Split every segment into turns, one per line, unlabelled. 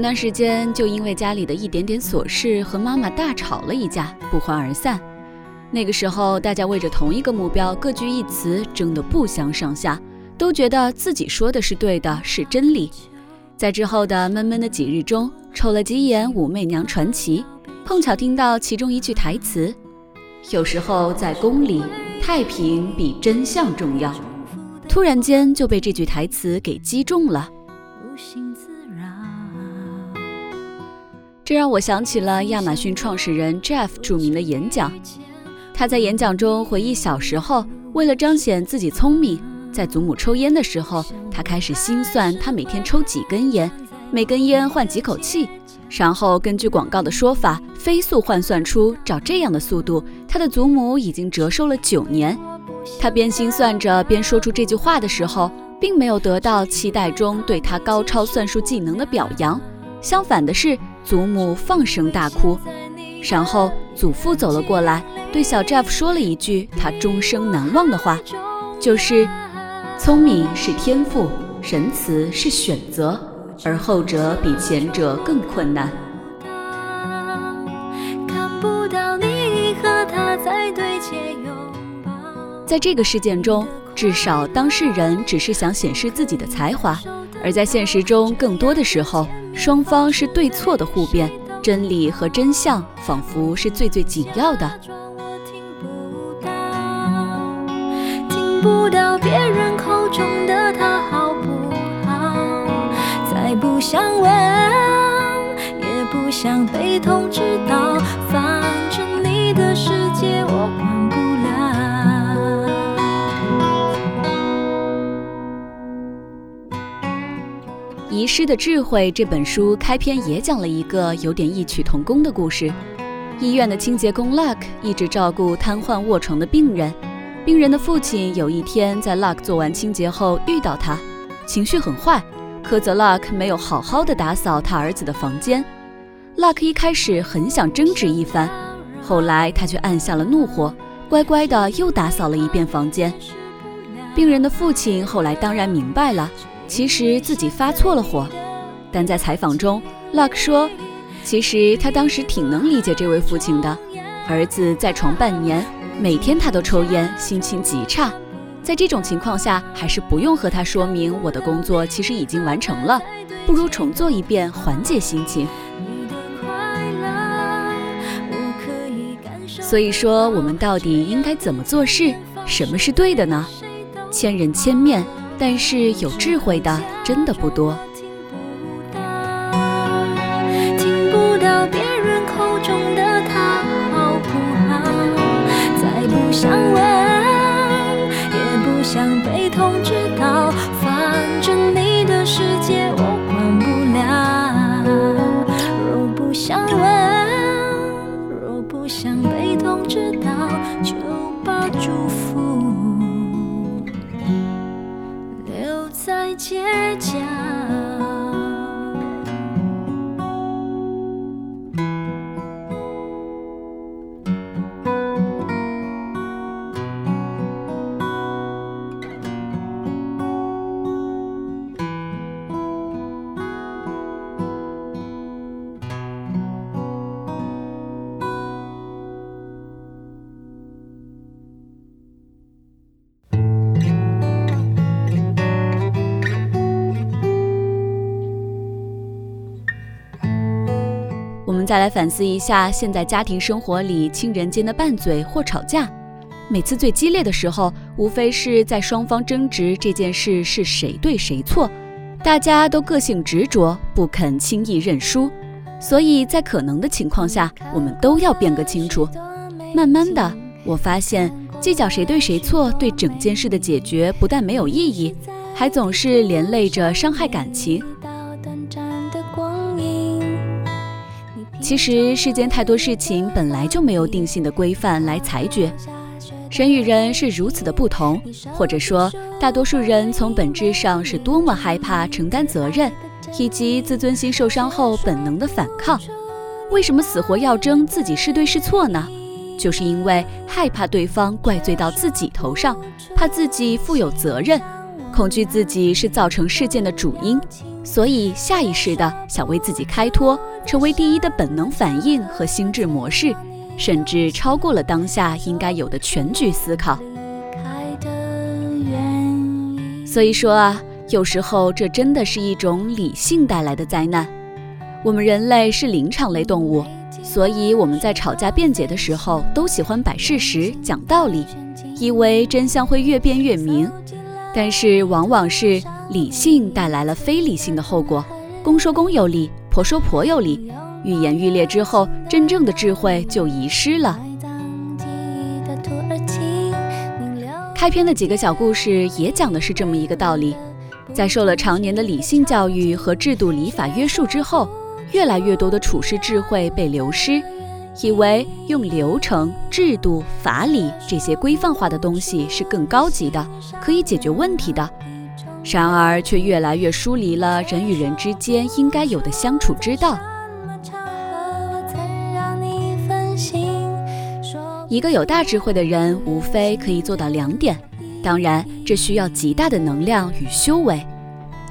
前段时间就因为家里的一点点琐事和妈妈大吵了一架，不欢而散。那个时候，大家为着同一个目标各据一词，争得不相上下，都觉得自己说的是对的，是真理。在之后的闷闷的几日中，瞅了几眼《武媚娘传奇》，碰巧听到其中一句台词：“有时候在宫里，太平比真相重要。”突然间就被这句台词给击中了。这让我想起了亚马逊创始人 Jeff 著名的演讲。他在演讲中回忆小时候，为了彰显自己聪明，在祖母抽烟的时候，他开始心算他每天抽几根烟，每根烟换几口气，然后根据广告的说法，飞速换算出照这样的速度，他的祖母已经折寿了九年。他边心算着边说出这句话的时候，并没有得到期待中对他高超算术技能的表扬，相反的是。祖母放声大哭，然后祖父走了过来，对小 Jeff 说了一句他终生难忘的话，就是：“聪明是天赋，仁慈是选择，而后者比前者更困难。”在这个事件中，至少当事人只是想显示自己的才华，而在现实中，更多的时候。双方是对错的互辩，真理和真相仿佛是最最紧要的。听不到别人口中的他好不好？再不想问，也不想被通知到，反正你的世界我。《遗失的智慧》这本书开篇也讲了一个有点异曲同工的故事。医院的清洁工 Luck 一直照顾瘫痪卧床的病人。病人的父亲有一天在 Luck 做完清洁后遇到他，情绪很坏，苛责 Luck 没有好好的打扫他儿子的房间。Luck 一开始很想争执一番，后来他却按下了怒火，乖乖的又打扫了一遍房间。病人的父亲后来当然明白了。其实自己发错了火，但在采访中，Luck 说，其实他当时挺能理解这位父亲的。儿子在床半年，每天他都抽烟，心情极差。在这种情况下，还是不用和他说明我的工作其实已经完成了，不如重做一遍，缓解心情。所以说，我们到底应该怎么做事？什么是对的呢？千人千面。但是有智慧的真的不多。听不到别人口中的他好不好？再不想问，也不想被通知到，反正你的世界我管不了。若不想问，若不想被通知到，就把祝福。再来反思一下，现在家庭生活里亲人间的拌嘴或吵架，每次最激烈的时候，无非是在双方争执这件事是谁对谁错，大家都个性执着，不肯轻易认输。所以在可能的情况下，我们都要辩个清楚。慢慢的，我发现计较谁对谁错，对整件事的解决不但没有意义，还总是连累着伤害感情。其实世间太多事情本来就没有定性的规范来裁决，人与人是如此的不同，或者说大多数人从本质上是多么害怕承担责任，以及自尊心受伤后本能的反抗。为什么死活要争自己是对是错呢？就是因为害怕对方怪罪到自己头上，怕自己负有责任，恐惧自己是造成事件的主因。所以下意识的想为自己开脱，成为第一的本能反应和心智模式，甚至超过了当下应该有的全局思考。所以说啊，有时候这真的是一种理性带来的灾难。我们人类是灵长类动物，所以我们在吵架辩解的时候，都喜欢摆事实、讲道理，以为真相会越辩越明。但是往往是理性带来了非理性的后果，公说公有理，婆说婆有理，愈演愈烈之后，真正的智慧就遗失了。开篇的几个小故事也讲的是这么一个道理，在受了常年的理性教育和制度礼法约束之后。越来越多的处事智慧被流失，以为用流程、制度、法理这些规范化的东西是更高级的，可以解决问题的，然而却越来越疏离了人与人之间应该有的相处之道。一个有大智慧的人，无非可以做到两点，当然这需要极大的能量与修为。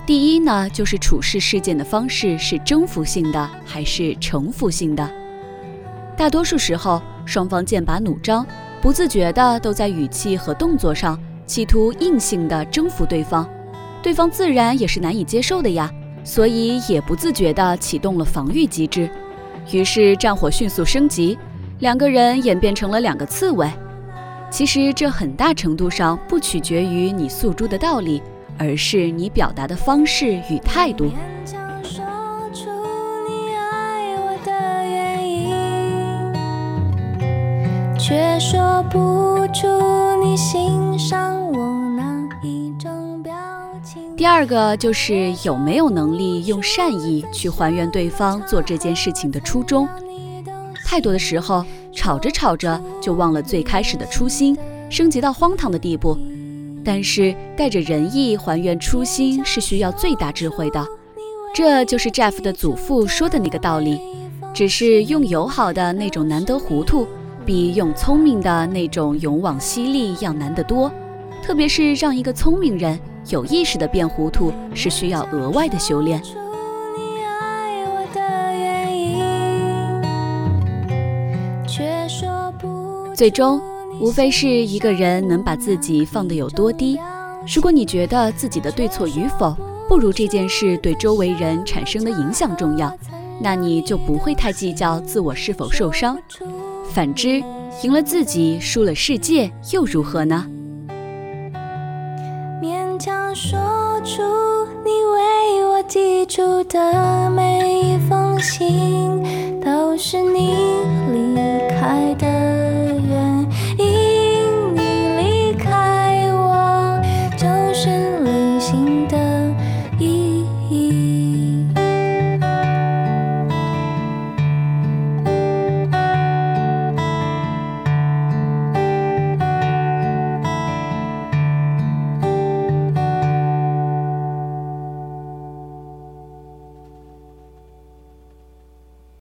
第一呢，就是处事事件的方式是征服性的还是臣服性的。大多数时候，双方剑拔弩张，不自觉的都在语气和动作上企图硬性的征服对方，对方自然也是难以接受的呀，所以也不自觉的启动了防御机制，于是战火迅速升级，两个人演变成了两个刺猬。其实这很大程度上不取决于你诉诸的道理。而是你表达的方式与态度。却说不出你心上第二个就是有没有能力用善意去还原对方做这件事情的初衷。太多的时候，吵着吵着就忘了最开始的初心，升级到荒唐的地步。但是带着仁义还原初心是需要最大智慧的，这就是 Jeff 的祖父说的那个道理。只是用友好的那种难得糊涂，比用聪明的那种勇往犀利要难得多。特别是让一个聪明人有意识的变糊涂，是需要额外的修炼。最终。无非是一个人能把自己放得有多低。如果你觉得自己的对错与否不如这件事对周围人产生的影响重要，那你就不会太计较自我是否受伤。反之，赢了自己，输了世界，又如何呢？寄出的每一封信，都是你离开的。因你离开我，就是旅行的。